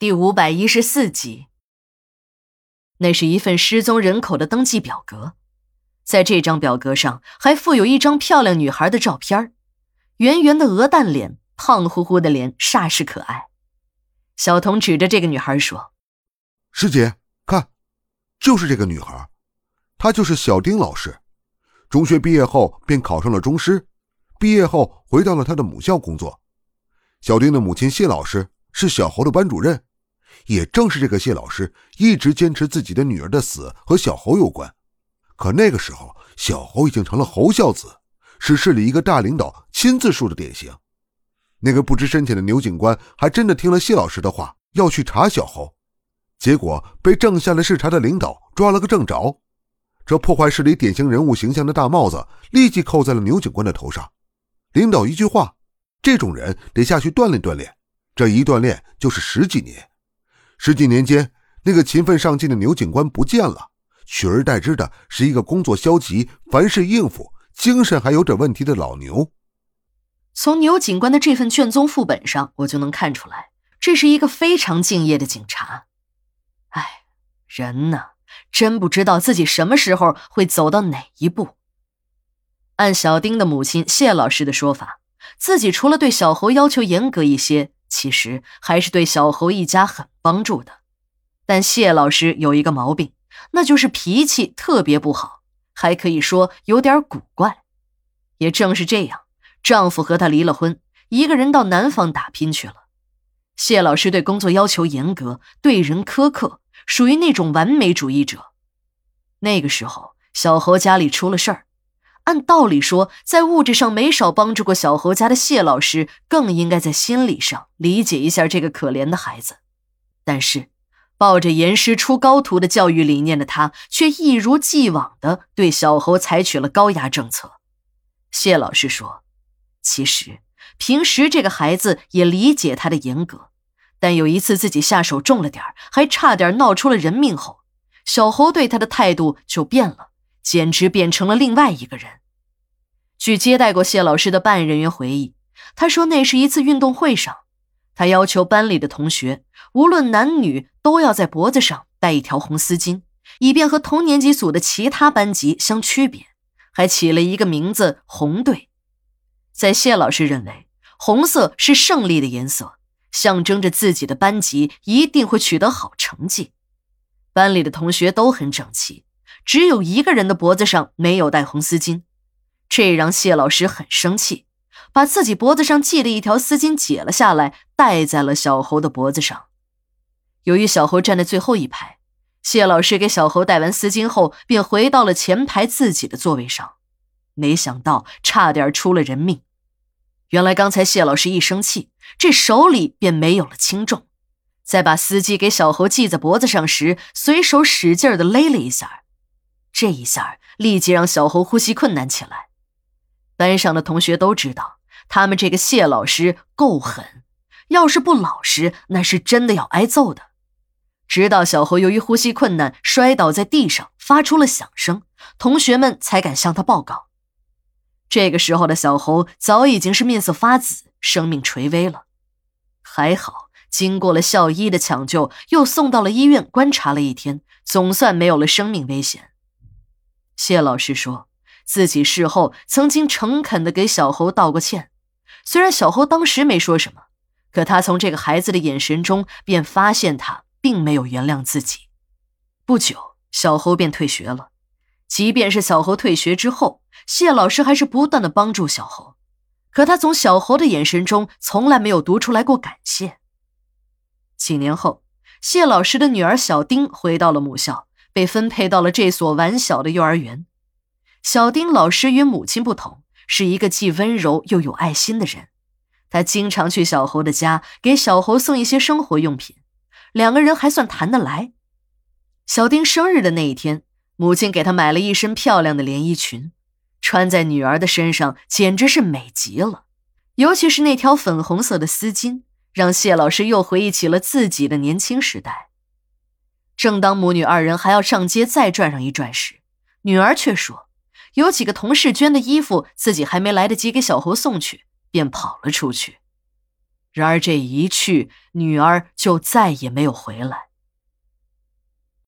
第五百一十四集。那是一份失踪人口的登记表格，在这张表格上还附有一张漂亮女孩的照片圆圆的鹅蛋脸，胖乎乎的脸，煞是可爱。小童指着这个女孩说：“师姐，看，就是这个女孩，她就是小丁老师。中学毕业后便考上了中师，毕业后回到了他的母校工作。小丁的母亲谢老师是小侯的班主任。”也正是这个谢老师一直坚持自己的女儿的死和小侯有关，可那个时候小侯已经成了侯孝子，是市里一个大领导亲自树的典型。那个不知深浅的牛警官还真的听了谢老师的话，要去查小侯，结果被正下来视察的领导抓了个正着。这破坏市里典型人物形象的大帽子立即扣在了牛警官的头上。领导一句话：“这种人得下去锻炼锻炼。”这一锻炼就是十几年。十几年间，那个勤奋上进的牛警官不见了，取而代之的是一个工作消极、凡事应付、精神还有点问题的老牛。从牛警官的这份卷宗副本上，我就能看出来，这是一个非常敬业的警察。哎，人呢，真不知道自己什么时候会走到哪一步。按小丁的母亲谢老师的说法，自己除了对小侯要求严格一些。其实还是对小侯一家很帮助的，但谢老师有一个毛病，那就是脾气特别不好，还可以说有点古怪。也正是这样，丈夫和她离了婚，一个人到南方打拼去了。谢老师对工作要求严格，对人苛刻，属于那种完美主义者。那个时候，小侯家里出了事儿。按道理说，在物质上没少帮助过小侯家的谢老师，更应该在心理上理解一下这个可怜的孩子。但是，抱着严师出高徒的教育理念的他，却一如既往地对小侯采取了高压政策。谢老师说：“其实平时这个孩子也理解他的严格，但有一次自己下手重了点还差点闹出了人命后，小侯对他的态度就变了。”简直变成了另外一个人。据接待过谢老师的办案人员回忆，他说那是一次运动会上，他要求班里的同学无论男女都要在脖子上戴一条红丝巾，以便和同年级组的其他班级相区别，还起了一个名字“红队”。在谢老师认为，红色是胜利的颜色，象征着自己的班级一定会取得好成绩。班里的同学都很整齐。只有一个人的脖子上没有戴红丝巾，这让谢老师很生气，把自己脖子上系的一条丝巾解了下来，戴在了小猴的脖子上。由于小猴站在最后一排，谢老师给小猴戴完丝巾后，便回到了前排自己的座位上。没想到差点出了人命。原来刚才谢老师一生气，这手里便没有了轻重，在把丝巾给小猴系在脖子上时，随手使劲的勒了一下。这一下立即让小猴呼吸困难起来。班上的同学都知道，他们这个谢老师够狠，要是不老实，那是真的要挨揍的。直到小猴由于呼吸困难摔倒在地上，发出了响声，同学们才敢向他报告。这个时候的小猴早已经是面色发紫，生命垂危了。还好，经过了校医的抢救，又送到了医院观察了一天，总算没有了生命危险。谢老师说自己事后曾经诚恳地给小侯道过歉，虽然小侯当时没说什么，可他从这个孩子的眼神中便发现他并没有原谅自己。不久，小猴便退学了。即便是小猴退学之后，谢老师还是不断的帮助小猴，可他从小猴的眼神中从来没有读出来过感谢。几年后，谢老师的女儿小丁回到了母校。被分配到了这所完小的幼儿园。小丁老师与母亲不同，是一个既温柔又有爱心的人。他经常去小猴的家，给小猴送一些生活用品，两个人还算谈得来。小丁生日的那一天，母亲给他买了一身漂亮的连衣裙，穿在女儿的身上简直是美极了。尤其是那条粉红色的丝巾，让谢老师又回忆起了自己的年轻时代。正当母女二人还要上街再转上一转时，女儿却说：“有几个同事捐的衣服，自己还没来得及给小侯送去，便跑了出去。”然而这一去，女儿就再也没有回来。